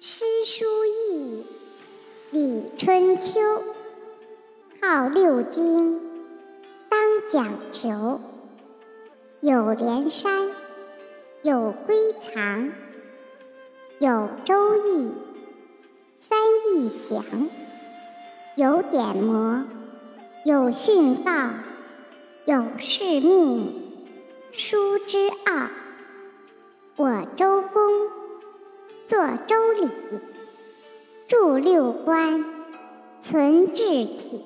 诗书易，礼春秋，号六经，当讲求。有连山，有归藏，有周易，三易详，有典谟，有训告，有誓命，书之奥。我周。作周礼，著六官，存治体。